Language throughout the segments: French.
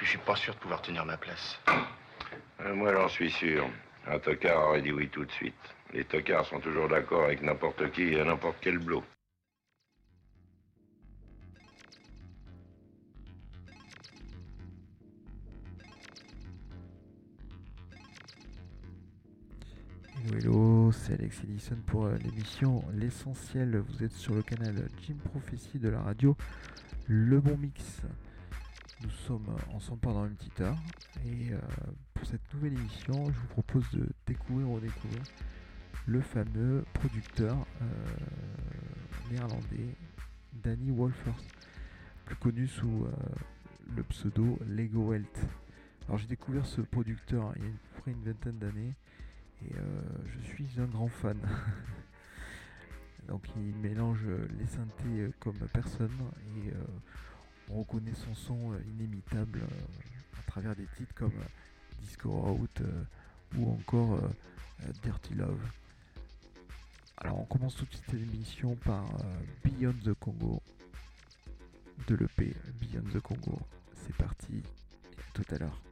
Je suis pas sûr de pouvoir tenir ma place. Euh, moi, j'en suis sûr. Un tocard aurait dit oui tout de suite. Les tocards sont toujours d'accord avec n'importe qui et n'importe quel blot. C'est Alex Edison pour euh, l'émission L'essentiel. Vous êtes sur le canal Jim Prophecy de la radio Le Bon Mix. Nous sommes ensemble pendant une petite heure et euh, pour cette nouvelle émission, je vous propose de découvrir ou redécouvrir le fameux producteur euh, néerlandais Danny Wolfers, plus connu sous euh, le pseudo Lego Welt. Alors j'ai découvert ce producteur hein, il y a près une vingtaine d'années et euh, je suis un grand fan. Donc il mélange les synthés euh, comme personne et euh, on reconnaît son son inimitable à travers des titres comme Disco Out ou encore Dirty Love. Alors on commence toute cette émission par euh, Beyond the Congo de l'EP Beyond the Congo. C'est parti à tout à l'heure.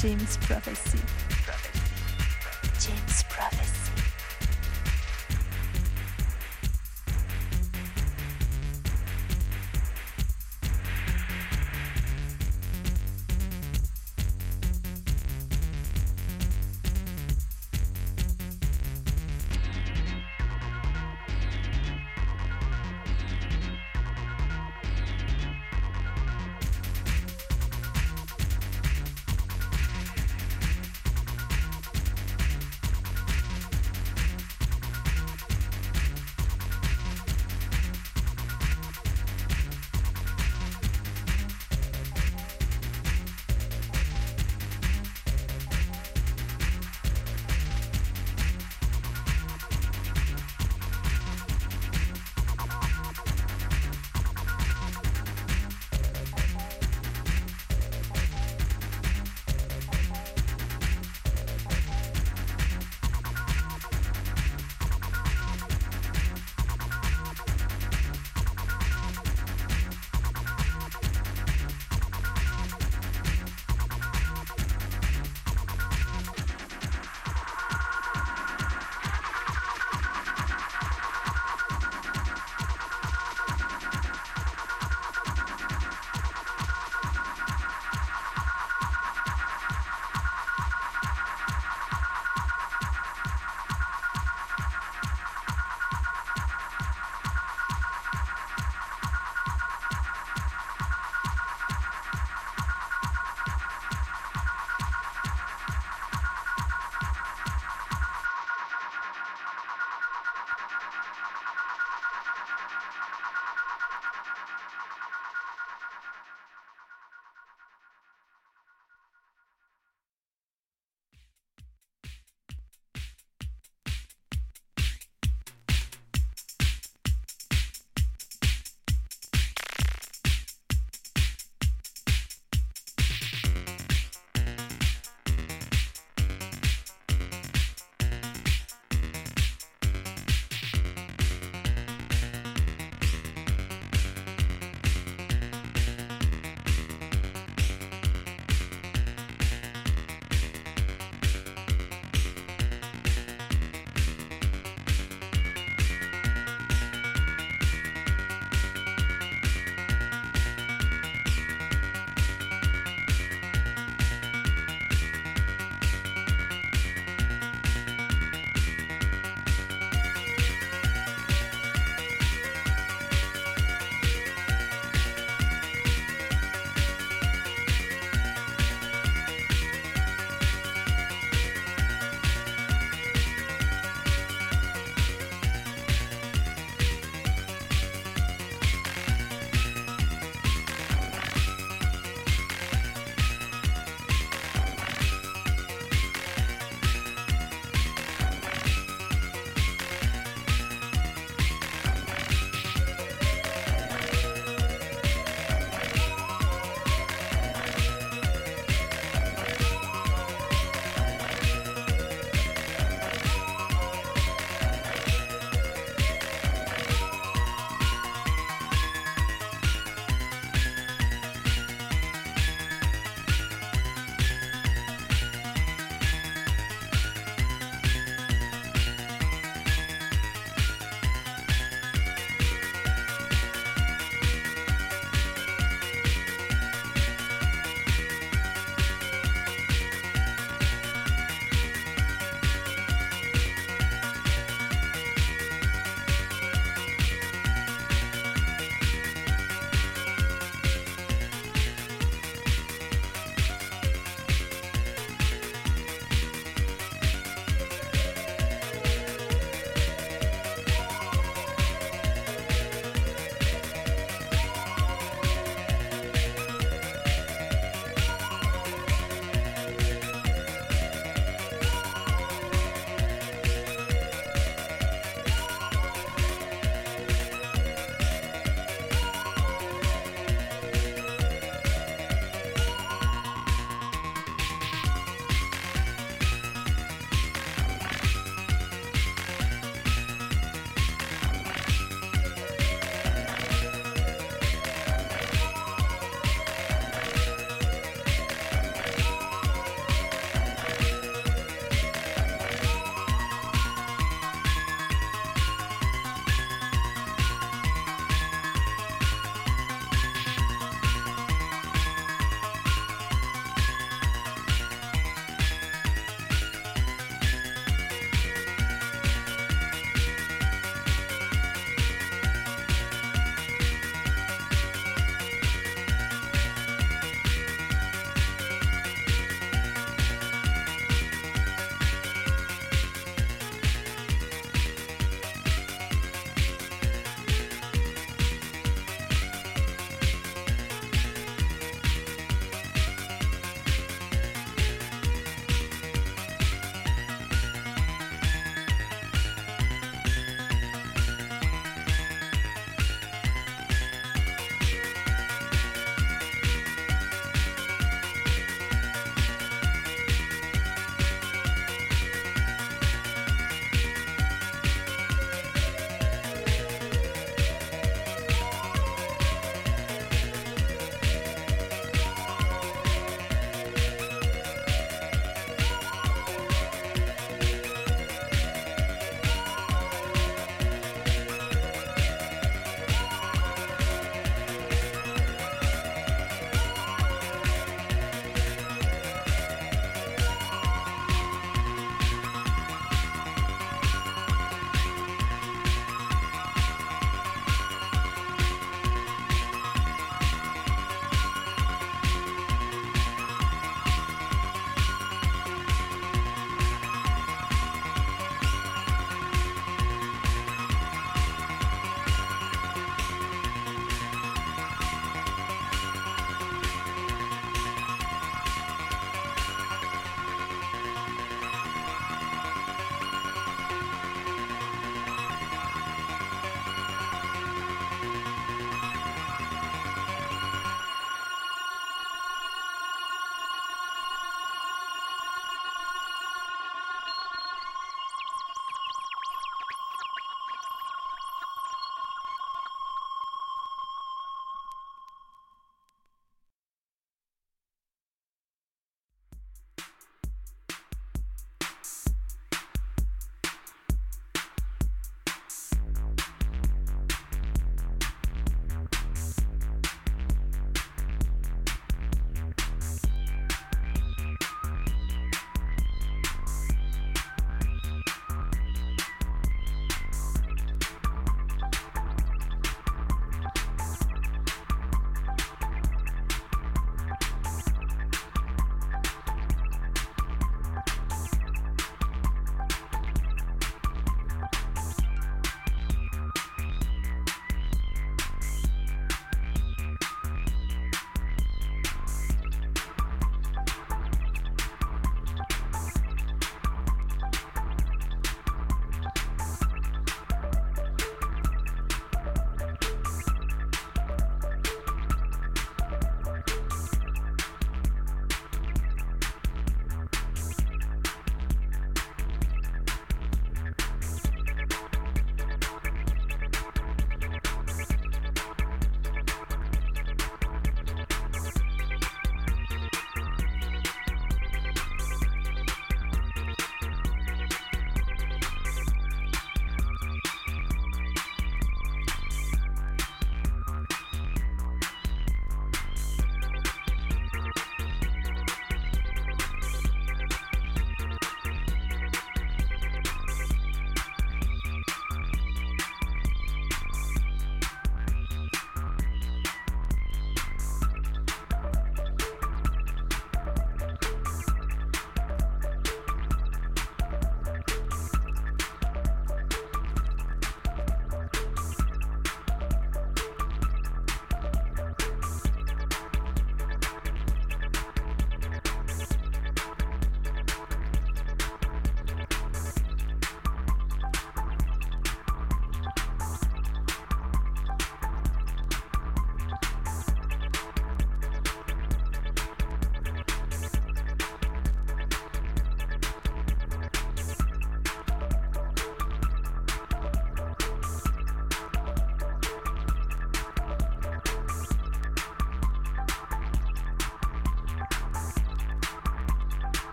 James Prophecy.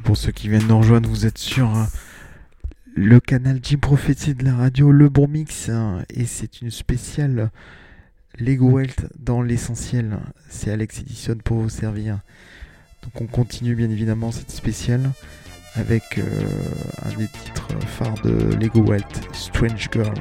Pour ceux qui viennent nous rejoindre, vous êtes sur hein, le canal Jim Prophecy de la radio, le bon mix, hein, et c'est une spéciale Lego Wealth dans l'essentiel. C'est Alex Edition pour vous servir. Donc on continue bien évidemment cette spéciale avec euh, un des titres phares de Lego Wealth, Strange Girl.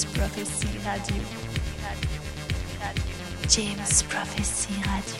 James Prophecy Radio. James Prophecy Radio.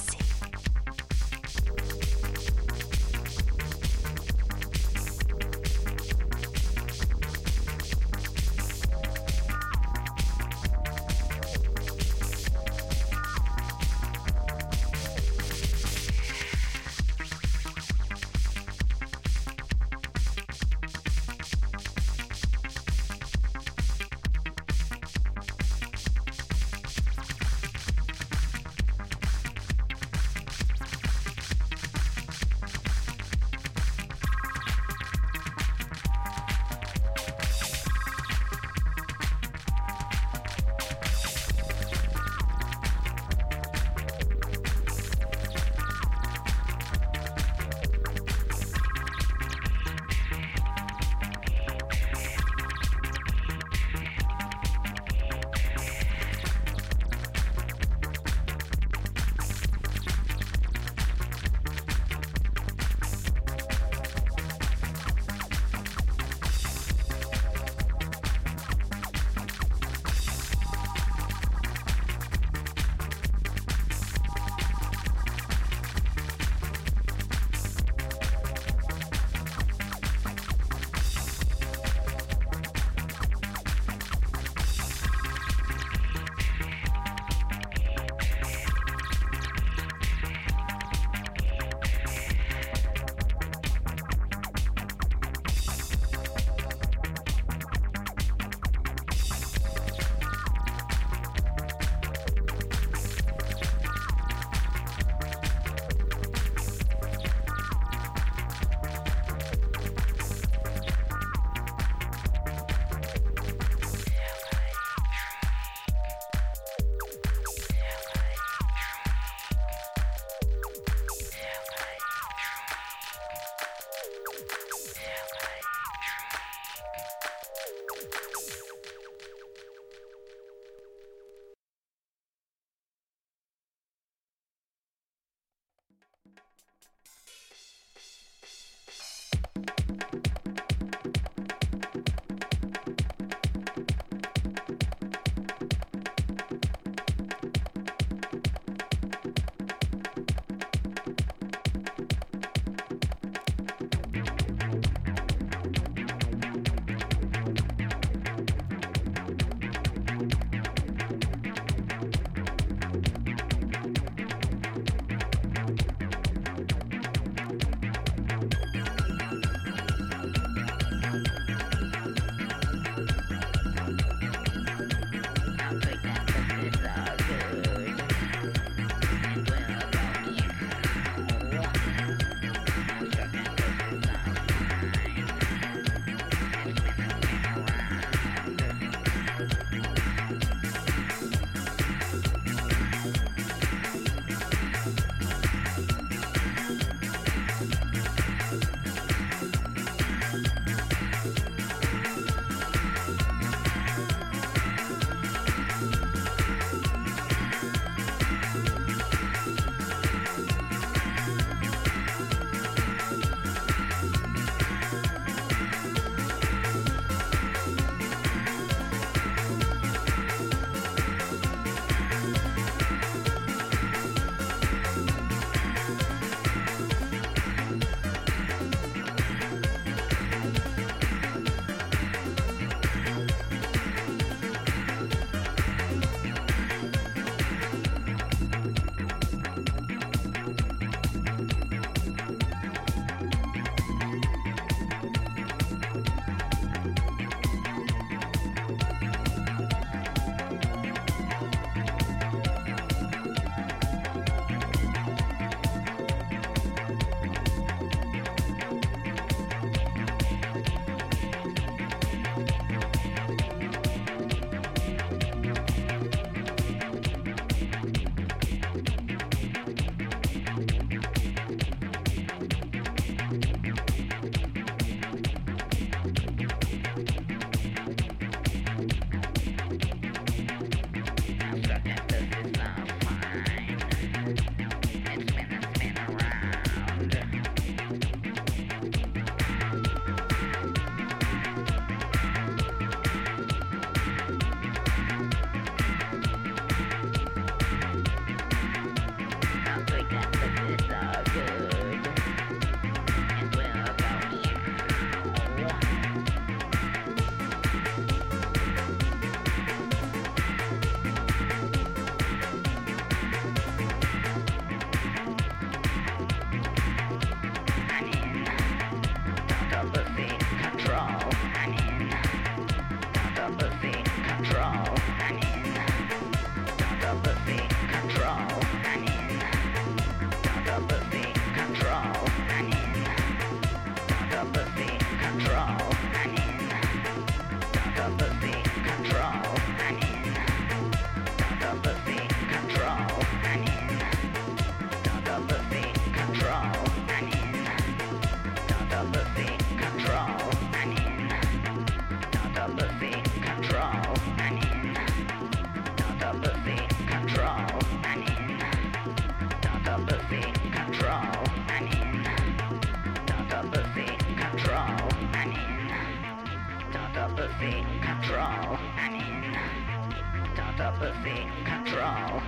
Control.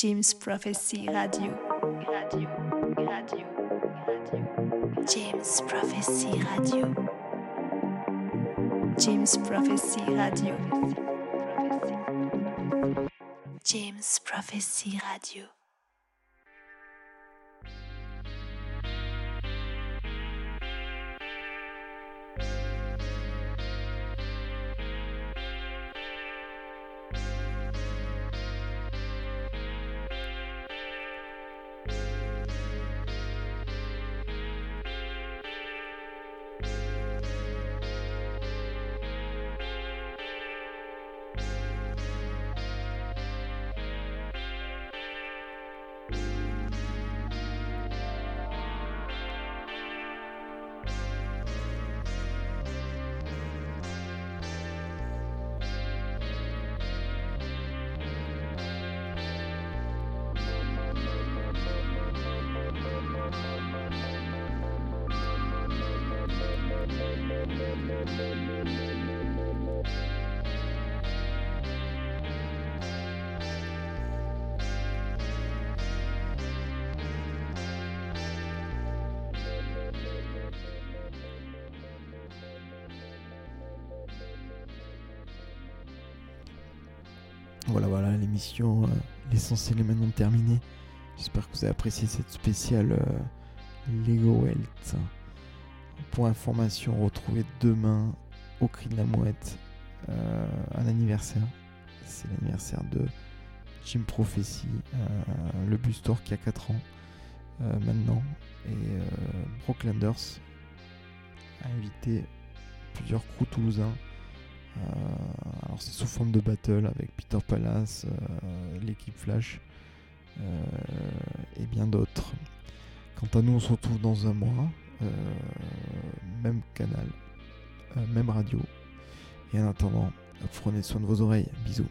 James Prophecy Radio. Radio. Radio. Radio. James Prophecy Radio. James Prophecy Radio. James Prophecy Radio. Voilà, voilà, l'émission, euh, l'essentiel est maintenant terminée. J'espère que vous avez apprécié cette spéciale euh, Lego Health. Pour information, retrouvez demain au cri de la mouette euh, un anniversaire. C'est l'anniversaire de Jim Prophecy, euh, le Bustor qui a 4 ans maintenant. Et euh, Brocklanders a invité plusieurs crews toulousains. Euh, alors c'est sous forme de battle avec Peter Palace, euh, l'équipe Flash euh, et bien d'autres. Quant à nous, on se retrouve dans un mois, même canal, même radio. Et en attendant, prenez soin de vos oreilles. Bisous.